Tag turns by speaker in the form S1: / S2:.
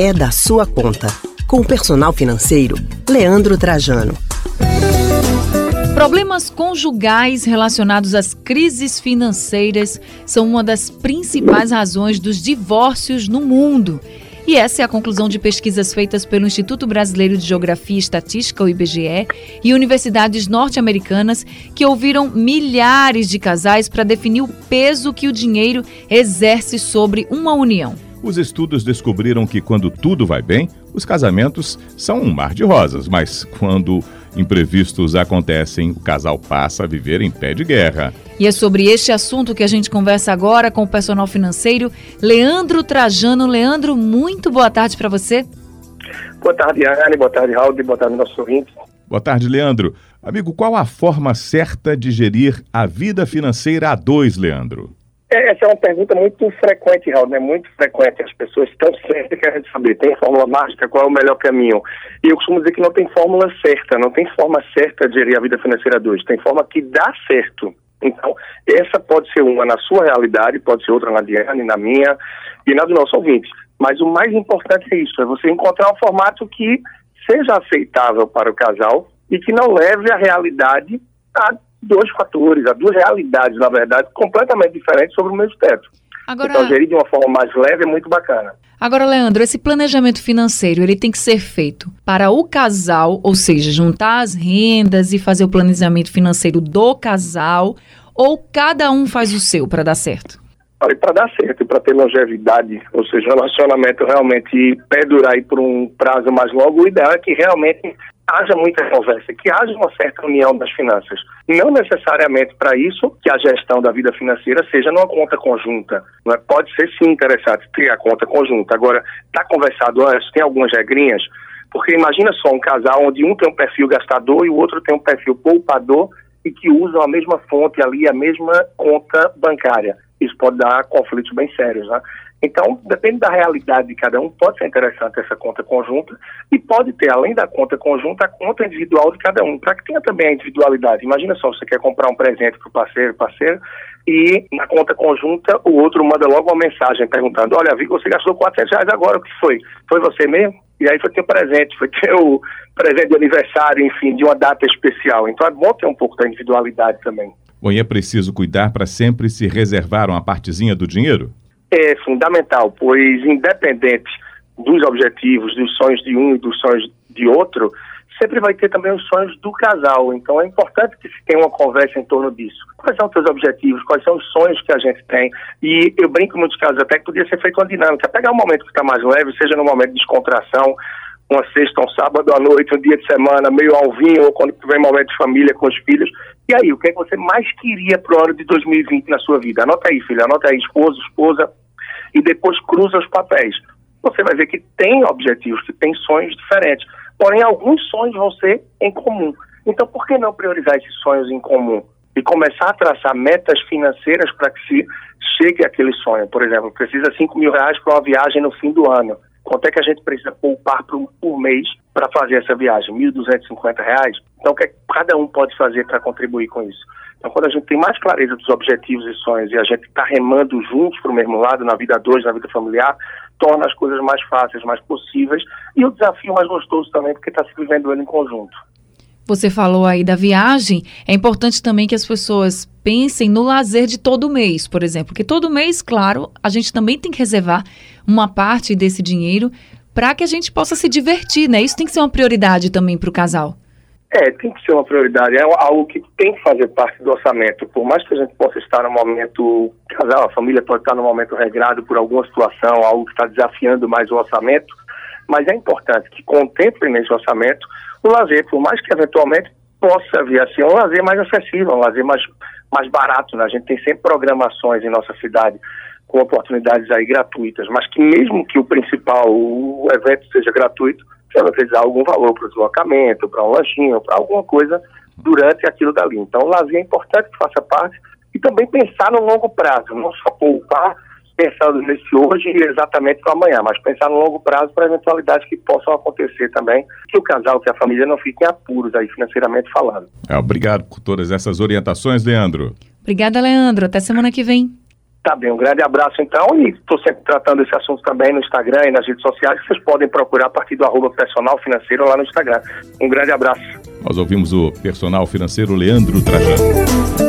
S1: é da sua conta. Com o personal financeiro, Leandro Trajano.
S2: Problemas conjugais relacionados às crises financeiras são uma das principais razões dos divórcios no mundo. E essa é a conclusão de pesquisas feitas pelo Instituto Brasileiro de Geografia e Estatística, o IBGE, e universidades norte-americanas que ouviram milhares de casais para definir o peso que o dinheiro exerce sobre uma união.
S3: Os estudos descobriram que quando tudo vai bem, os casamentos são um mar de rosas, mas quando imprevistos acontecem, o casal passa a viver em pé de guerra.
S2: E é sobre este assunto que a gente conversa agora com o personal financeiro Leandro Trajano. Leandro, muito boa tarde para você.
S4: Boa tarde, Anne. Boa tarde, Raul. Boa tarde, nosso ouvinte.
S3: Boa tarde, Leandro. Amigo, qual a forma certa de gerir a vida financeira a dois, Leandro?
S4: É, essa é uma pergunta muito frequente, Raul, né? Muito frequente. As pessoas estão sempre querendo saber, tem fórmula mágica, qual é o melhor caminho? E eu costumo dizer que não tem fórmula certa, não tem forma certa de gerir a vida financeira a dois. Tem forma que dá certo. Então, essa pode ser uma na sua realidade, pode ser outra na Diana, na minha e na do nosso ouvinte. Mas o mais importante é isso, é você encontrar um formato que seja aceitável para o casal e que não leve a realidade a dois fatores, a duas realidades, na verdade, completamente diferentes sobre o mesmo teto. Agora... Então, gerir de uma forma mais leve é muito bacana.
S2: Agora, Leandro, esse planejamento financeiro, ele tem que ser feito para o casal, ou seja, juntar as rendas e fazer o planejamento financeiro do casal, ou cada um faz o seu para dar certo?
S4: Olha, para dar certo, para ter longevidade, ou seja, o relacionamento realmente perdurar aí por um prazo mais longo, o ideal é que realmente haja muita conversa, que haja uma certa união das finanças. Não necessariamente para isso que a gestão da vida financeira seja numa conta conjunta. Não é? Pode ser sim interessante ter a conta conjunta. Agora, está conversado antes, tem algumas regrinhas, porque imagina só um casal onde um tem um perfil gastador e o outro tem um perfil poupador e que usam a mesma fonte ali, a mesma conta bancária. Isso pode dar conflitos bem sérios, né? Então, depende da realidade de cada um, pode ser interessante essa conta conjunta e pode ter, além da conta conjunta, a conta individual de cada um, para que tenha também a individualidade. Imagina só, você quer comprar um presente para o parceiro, parceiro, e na conta conjunta o outro manda logo uma mensagem perguntando, olha, vi que você gastou 400 reais agora, o que foi? Foi você mesmo? E aí foi ter presente, foi ter o presente de aniversário, enfim, de uma data especial. Então é bom ter um pouco da individualidade também.
S3: Bom, e é preciso cuidar para sempre se reservar uma partezinha do dinheiro?
S4: É fundamental, pois independente dos objetivos, dos sonhos de um e dos sonhos de outro, sempre vai ter também os sonhos do casal. Então é importante que se tenha uma conversa em torno disso. Quais são os seus objetivos? Quais são os sonhos que a gente tem? E eu brinco em muitos casos até que podia ser feita uma dinâmica. Pegar um momento que está mais leve, seja no momento de descontração, uma sexta, um sábado à noite, um dia de semana, meio ao vinho, ou quando tiver momento de família com os filhos. E aí, o que, é que você mais queria para o ano de 2020 na sua vida? Anota aí, filha, anota aí, esposo, esposa, e depois cruza os papéis. Você vai ver que tem objetivos, que tem sonhos diferentes. Porém, alguns sonhos vão ser em comum. Então, por que não priorizar esses sonhos em comum? E começar a traçar metas financeiras para que se chegue àquele sonho. Por exemplo, precisa 5 mil reais para uma viagem no fim do ano. Quanto é que a gente precisa poupar por, mês para fazer essa viagem? R$ 1.250? Então, o que, é cada um pode fazer para contribuir com isso? Então, quando a gente tem mais clareza dos objetivos e sonhos e a gente está remando juntos para o mesmo lado, na vida dois, na vida familiar, torna as coisas mais fáceis, mais possíveis e o desafio mais gostoso também, porque está se vivendo ele em conjunto.
S2: Você falou aí da viagem, é importante também que as pessoas pensem no lazer de todo mês, por exemplo, porque todo mês, claro, a gente também tem que reservar uma parte desse dinheiro para que a gente possa se divertir, né? Isso tem que ser uma prioridade também para o casal.
S4: É, tem que ser uma prioridade, é algo que tem que fazer parte do orçamento. Por mais que a gente possa estar no momento, casal, a família pode estar no momento regrado por alguma situação, algo que está desafiando mais o orçamento, mas é importante que contemple nesse orçamento o lazer, por mais que eventualmente possa vir a ser um lazer mais acessível, um lazer mais, mais barato. Né? A gente tem sempre programações em nossa cidade com oportunidades aí gratuitas, mas que mesmo que o principal, o evento seja gratuito, você vai precisar algum valor para o deslocamento, para um lanchinho, para alguma coisa durante aquilo dali. Então, o lazer é importante que faça parte e também pensar no longo prazo, não só poupar pensando nesse hoje e exatamente para amanhã, mas pensar no longo prazo para eventualidades que possam acontecer também, que o casal, que a família não fiquem apuros aí financeiramente falando.
S3: É, obrigado por todas essas orientações, Leandro.
S2: Obrigada, Leandro. Até semana que vem.
S4: Tá bem, um grande abraço então e estou sempre tratando esse assunto também no Instagram e nas redes sociais, vocês podem procurar a partir do arroba personal financeiro lá no Instagram. Um grande abraço.
S3: Nós ouvimos o personal financeiro Leandro Trajano.